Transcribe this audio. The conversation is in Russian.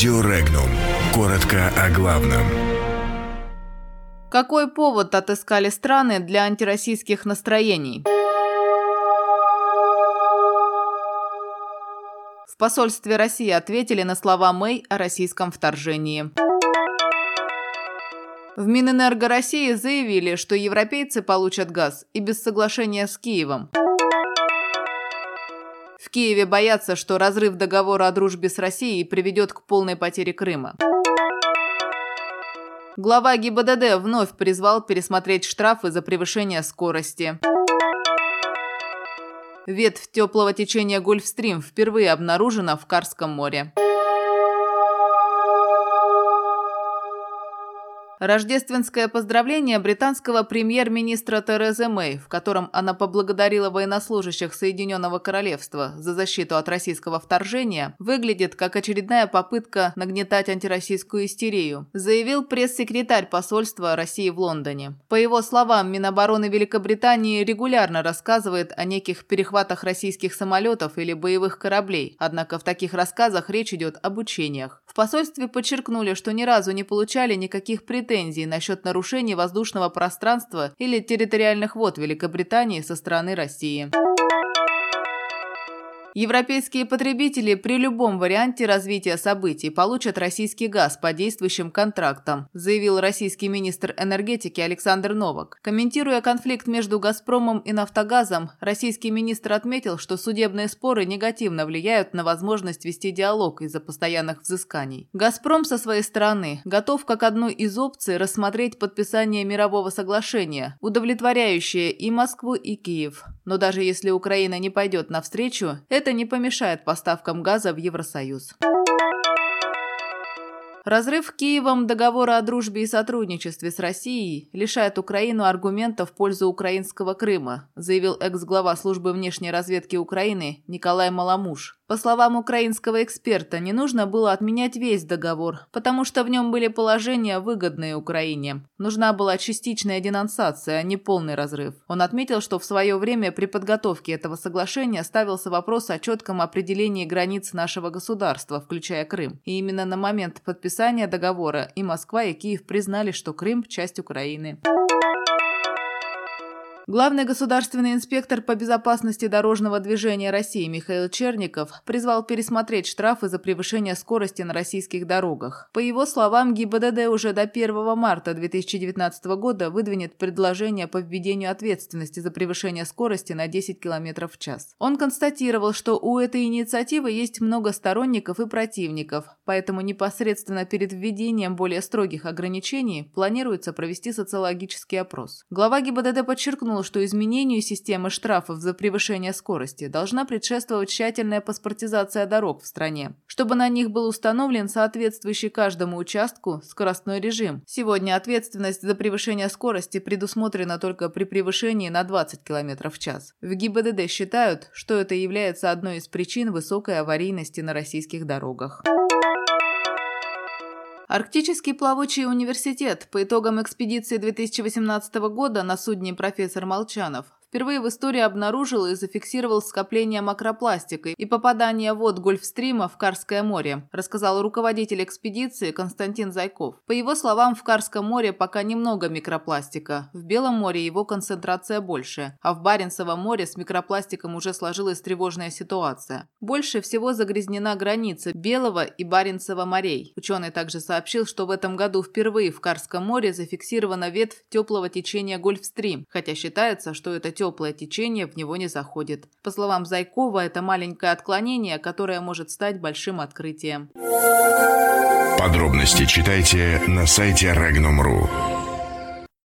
Радио Регнум. Коротко о главном. Какой повод отыскали страны для антироссийских настроений? В посольстве России ответили на слова Мэй о российском вторжении. В Минэнерго России заявили, что европейцы получат газ и без соглашения с Киевом. В Киеве боятся, что разрыв договора о дружбе с Россией приведет к полной потере Крыма. Глава ГИБДД вновь призвал пересмотреть штрафы за превышение скорости. Ветвь теплого течения Гольфстрим впервые обнаружена в Карском море. Рождественское поздравление британского премьер-министра Терезы Мэй, в котором она поблагодарила военнослужащих Соединенного Королевства за защиту от российского вторжения, выглядит как очередная попытка нагнетать антироссийскую истерию, заявил пресс-секретарь посольства России в Лондоне. По его словам, Минобороны Великобритании регулярно рассказывает о неких перехватах российских самолетов или боевых кораблей, однако в таких рассказах речь идет об учениях. В посольстве подчеркнули, что ни разу не получали никаких претензий насчет нарушений воздушного пространства или территориальных вод Великобритании со стороны России. Европейские потребители при любом варианте развития событий получат российский газ по действующим контрактам, заявил российский министр энергетики Александр Новак. Комментируя конфликт между «Газпромом» и «Нафтогазом», российский министр отметил, что судебные споры негативно влияют на возможность вести диалог из-за постоянных взысканий. «Газпром» со своей стороны готов как одну из опций рассмотреть подписание мирового соглашения, удовлетворяющее и Москву, и Киев. Но даже если Украина не пойдет навстречу, это не помешает поставкам газа в Евросоюз. Разрыв Киевом договора о дружбе и сотрудничестве с Россией лишает Украину аргументов в пользу украинского Крыма, заявил экс-глава службы внешней разведки Украины Николай Маламуш. По словам украинского эксперта, не нужно было отменять весь договор, потому что в нем были положения, выгодные Украине. Нужна была частичная денонсация, а не полный разрыв. Он отметил, что в свое время при подготовке этого соглашения ставился вопрос о четком определении границ нашего государства, включая Крым. И именно на момент подписания договора и Москва, и Киев признали, что Крым – часть Украины. Главный государственный инспектор по безопасности дорожного движения России Михаил Черников призвал пересмотреть штрафы за превышение скорости на российских дорогах. По его словам, ГИБДД уже до 1 марта 2019 года выдвинет предложение по введению ответственности за превышение скорости на 10 км в час. Он констатировал, что у этой инициативы есть много сторонников и противников, поэтому непосредственно перед введением более строгих ограничений планируется провести социологический опрос. Глава ГИБДД подчеркнул, подчеркнул, что изменению системы штрафов за превышение скорости должна предшествовать тщательная паспортизация дорог в стране, чтобы на них был установлен соответствующий каждому участку скоростной режим. Сегодня ответственность за превышение скорости предусмотрена только при превышении на 20 км в час. В ГИБДД считают, что это является одной из причин высокой аварийности на российских дорогах. Арктический плавучий университет. По итогам экспедиции 2018 года на судне «Профессор Молчанов» впервые в истории обнаружил и зафиксировал скопление макропластика и попадание вод Гольфстрима в Карское море, рассказал руководитель экспедиции Константин Зайков. По его словам, в Карском море пока немного микропластика, в Белом море его концентрация больше, а в Баренцевом море с микропластиком уже сложилась тревожная ситуация. Больше всего загрязнена граница Белого и Баренцева морей. Ученый также сообщил, что в этом году впервые в Карском море зафиксирована ветвь теплого течения Гольфстрим, хотя считается, что это теплое течение в него не заходит. По словам Зайкова, это маленькое отклонение, которое может стать большим открытием. Подробности читайте на сайте Regnum.ru.